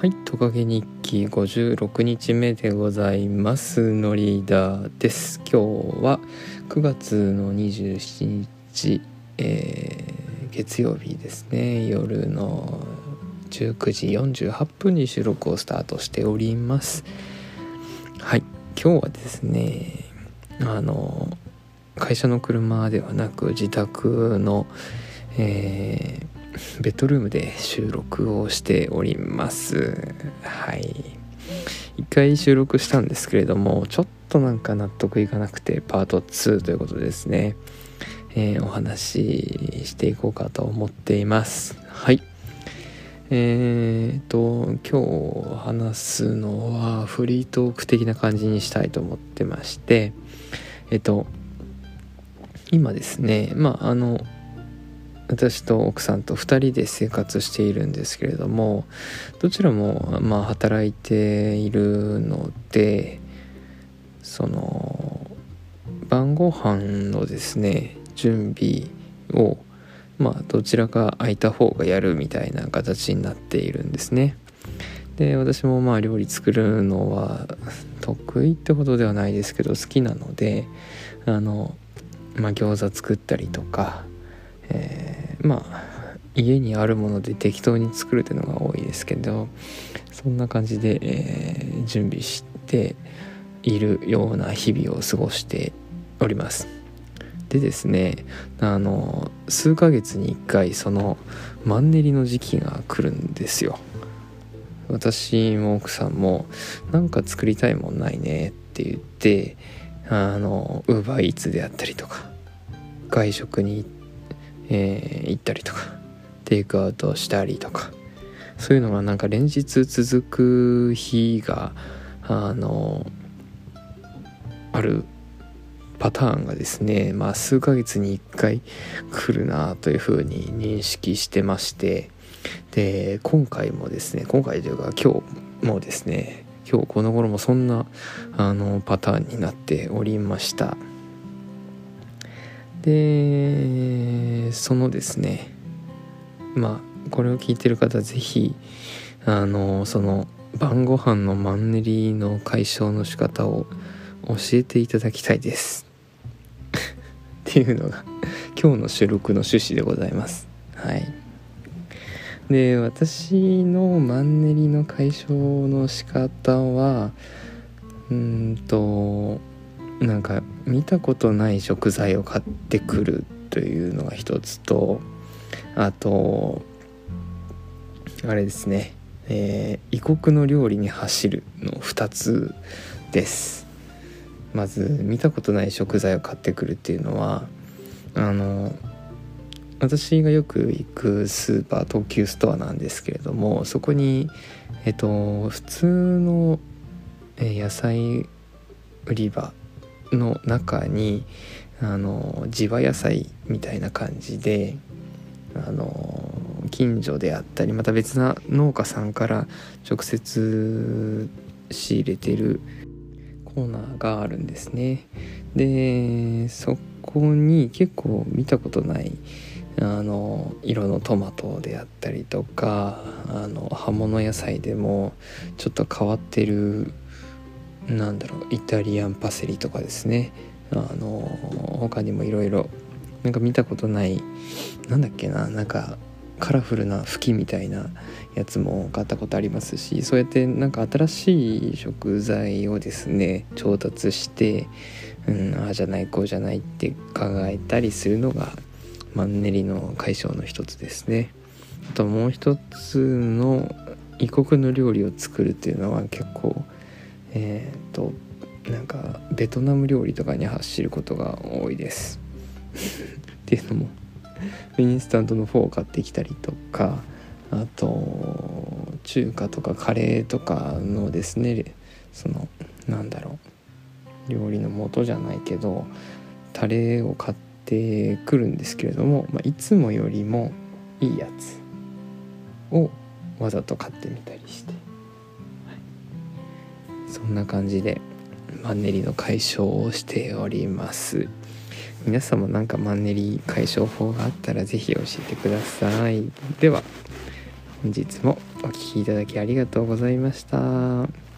はいトカゲ日記56日目でございます。のリーダーです。今日は9月の27日、えー、月曜日ですね。夜の19時48分に収録をスタートしております。はい今日はですねあの会社の車ではなく自宅の、えーベッドルームで収録をしております。はい。一回収録したんですけれどもちょっとなんか納得いかなくてパート2ということですね、えー、お話ししていこうかと思っています。はい。えーと今日話すのはフリートーク的な感じにしたいと思ってましてえっと今ですねまああの私と奥さんと2人で生活しているんですけれどもどちらもまあ働いているのでその晩ご飯のですね準備をまあどちらか空いた方がやるみたいな形になっているんですね。で私もまあ料理作るのは得意ってほどではないですけど好きなのであのまあ餃子作ったりとかえー、まあ家にあるもので適当に作るというのが多いですけどそんな感じで、えー、準備しているような日々を過ごしております。でですねあの数ヶ月に1回そのマンネリの時期が来るんですよ。私も奥さんもなんか作りたいもんないねって言ってあのウーバーイーツであったりとか外食に行ってえー、行ったりとかテイクアウトしたりとかそういうのがなんか連日続く日があのあるパターンがですねまあ数ヶ月に1回来るなというふうに認識してましてで今回もですね今回というか今日もですね今日この頃もそんなあのパターンになっておりました。でそのですねまあこれを聞いてる方是非あのその晩ご飯のマンネリの解消の仕方を教えていただきたいです。っていうのが今日の収録の趣旨でございます。はい。で私のマンネリの解消の仕方はうんとなんか見たことない食材を買ってくるというのが一つとあとあれですね、えー、異国の料理に走るの2つです。まず見たことない食材を買ってくるっていうのはあの私がよく行くスーパー東急ストアなんですけれどもそこにえっと普通の野菜売り場の中にあの地場野菜みたいな感じであの近所であったりまた別な農家さんから直接仕入れてるコーナーがあるんですね。でそこに結構見たことないあの色のトマトであったりとかあの葉物野菜でもちょっと変わってるなんだろうイタリアンパセリとかですねあの他にもいろいろなんか見たことないなんだっけななんかカラフルな茎みたいなやつも買ったことありますしそうやってなんか新しい食材をですね調達してうんああじゃないこうじゃないって考えたりするのがマンネリの解消の一つですね。あともう一つの異国の料理を作るっていうのは結構えっ、となんかベトナム料理とかに走ることが多いです。っていうのもインスタントのフォーを買ってきたりとかあと中華とかカレーとかのですねそのなんだろう料理の素じゃないけどタレを買ってくるんですけれども、まあ、いつもよりもいいやつをわざと買ってみたりして。そんな感じでマンネリの解消をしております皆さんもなんかマンネリ解消法があったら是非教えてくださいでは本日もお聴きいただきありがとうございました。